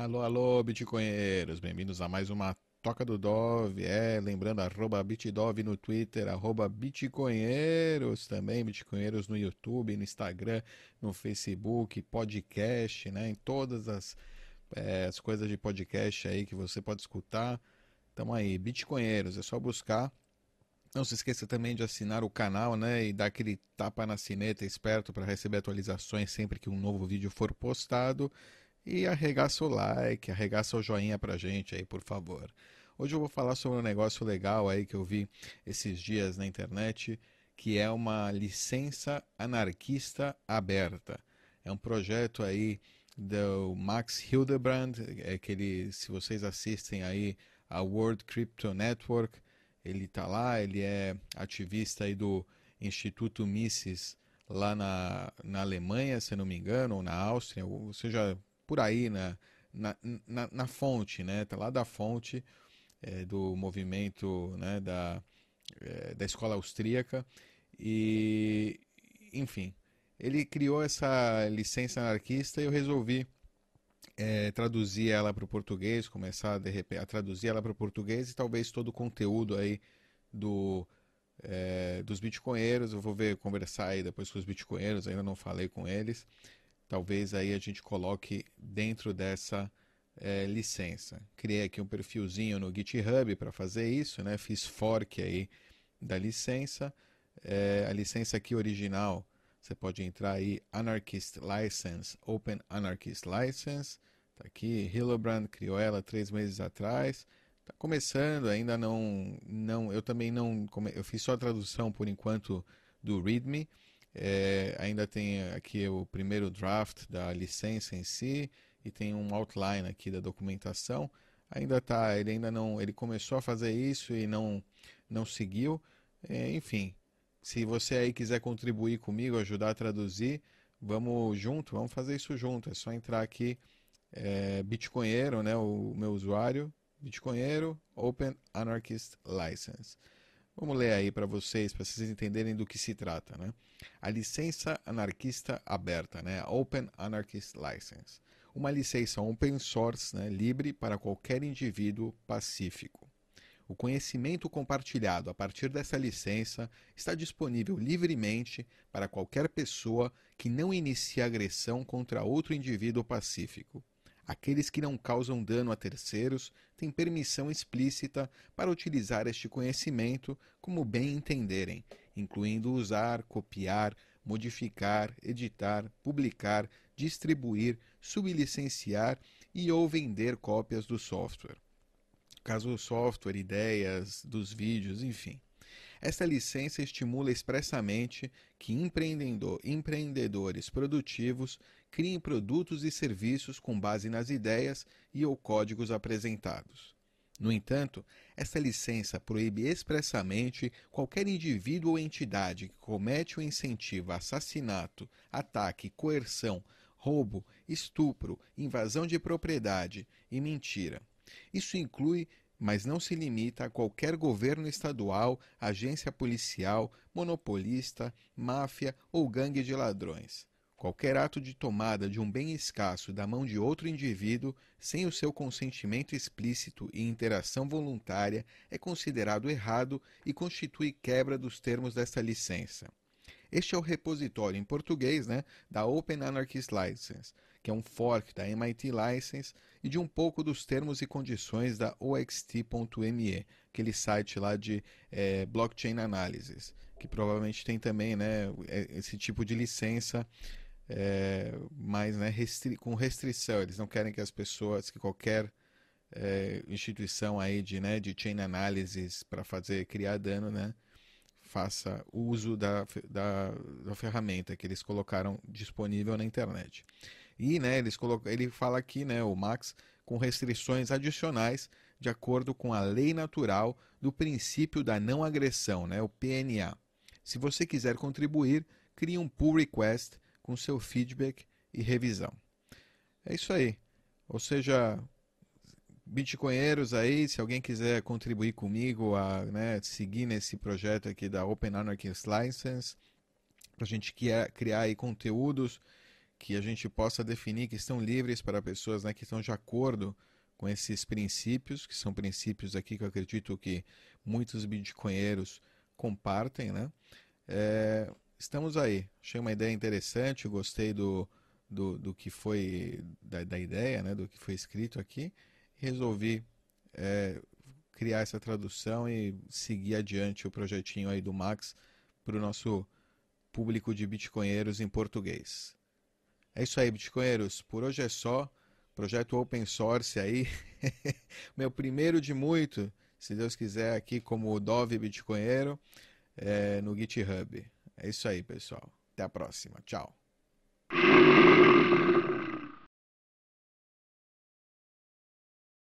Alô, alô, bitcoinheiros, bem-vindos a mais uma Toca do Dove, é, lembrando, arroba bitdove no Twitter, arroba bitcoinheiros. Também, bitcoinheiros no YouTube, no Instagram, no Facebook, podcast, né, em todas as, é, as coisas de podcast aí que você pode escutar, tamo aí, bitcoinheiros, é só buscar, não se esqueça também de assinar o canal, né, e dar aquele tapa na sineta esperto para receber atualizações sempre que um novo vídeo for postado, e arregaça o like, arregaça o joinha pra gente aí, por favor. Hoje eu vou falar sobre um negócio legal aí que eu vi esses dias na internet, que é uma licença anarquista aberta. É um projeto aí do Max Hildebrand, é que ele, se vocês assistem aí a World Crypto Network, ele tá lá, ele é ativista aí do Instituto Mises lá na, na Alemanha, se não me engano, ou na Áustria, ou seja, por aí na, na, na, na fonte, né? Tá lá da fonte é, do movimento né? da, é, da escola austríaca e, enfim, ele criou essa licença anarquista e eu resolvi é, traduzir ela para o português, começar de repente, a traduzir ela para o português e talvez todo o conteúdo aí do é, dos bitcoinheiros, eu vou ver, conversar aí depois com os bitcoinheiros, ainda não falei com eles, talvez aí a gente coloque dentro dessa é, licença. Criei aqui um perfilzinho no GitHub para fazer isso, né? Fiz fork aí da licença. É, a licença aqui original, você pode entrar aí Anarchist License, Open Anarchist License. Tá aqui, Hillebrand criou ela três meses atrás. Tá começando, ainda não, não, eu também não, eu fiz só a tradução por enquanto do README. É, ainda tem aqui o primeiro draft da licença em si e tem um outline aqui da documentação. Ainda tá, ele ainda não, ele começou a fazer isso e não não seguiu. É, enfim, se você aí quiser contribuir comigo, ajudar a traduzir, vamos junto, vamos fazer isso junto. É só entrar aqui, é, Bitcoinheiro, né, o meu usuário, Bitcoinheiro Open Anarchist License. Vamos ler aí para vocês, para vocês entenderem do que se trata. Né? A licença anarquista aberta, né? Open Anarchist License. Uma licença open source, né? livre para qualquer indivíduo pacífico. O conhecimento compartilhado a partir dessa licença está disponível livremente para qualquer pessoa que não inicie agressão contra outro indivíduo pacífico. Aqueles que não causam dano a terceiros têm permissão explícita para utilizar este conhecimento como bem entenderem, incluindo usar, copiar, modificar, editar, publicar, distribuir, sublicenciar e ou vender cópias do software. Caso o software, ideias, dos vídeos, enfim. Esta licença estimula expressamente que empreendedores produtivos criem produtos e serviços com base nas ideias e ou códigos apresentados. No entanto, esta licença proíbe expressamente qualquer indivíduo ou entidade que comete ou incentiva assassinato, ataque, coerção, roubo, estupro, invasão de propriedade e mentira. Isso inclui mas não se limita a qualquer governo estadual, agência policial, monopolista, máfia ou gangue de ladrões. Qualquer ato de tomada de um bem escasso da mão de outro indivíduo, sem o seu consentimento explícito e interação voluntária, é considerado errado e constitui quebra dos termos desta licença. Este é o repositório em português né, da Open Anarchist License, que é um fork da MIT License e de um pouco dos termos e condições da OXT.me, aquele site lá de é, blockchain analysis, que provavelmente tem também né, é, esse tipo de licença. É, mas né, restri com restrição, eles não querem que as pessoas, que qualquer é, instituição aí de, né, de chain analysis para fazer criar dano, né, faça uso da, da, da, ferramenta que eles colocaram disponível na internet. E né, eles colocam, ele fala aqui, né, o Max, com restrições adicionais de acordo com a lei natural do princípio da não agressão, né, o PNA. Se você quiser contribuir, crie um pull request com seu feedback e revisão. É isso aí. Ou seja, bitcoinheiros aí, se alguém quiser contribuir comigo a né, seguir nesse projeto aqui da Open Anarchist License, para a gente criar, criar aí conteúdos que a gente possa definir que estão livres para pessoas né, que estão de acordo com esses princípios, que são princípios aqui que eu acredito que muitos bitcoinheiros compartem, né? É, estamos aí. Achei uma ideia interessante, gostei do, do, do que foi, da, da, ideia, né? Do que foi escrito aqui. Resolvi é, criar essa tradução e seguir adiante o projetinho aí do Max para o nosso público de bitcoinheiros em português. É isso aí, bitcoinheiros. Por hoje é só projeto open source aí, meu primeiro de muito, se Deus quiser, aqui como Dove Bitcoinheiro é, no GitHub. É isso aí, pessoal. Até a próxima. Tchau.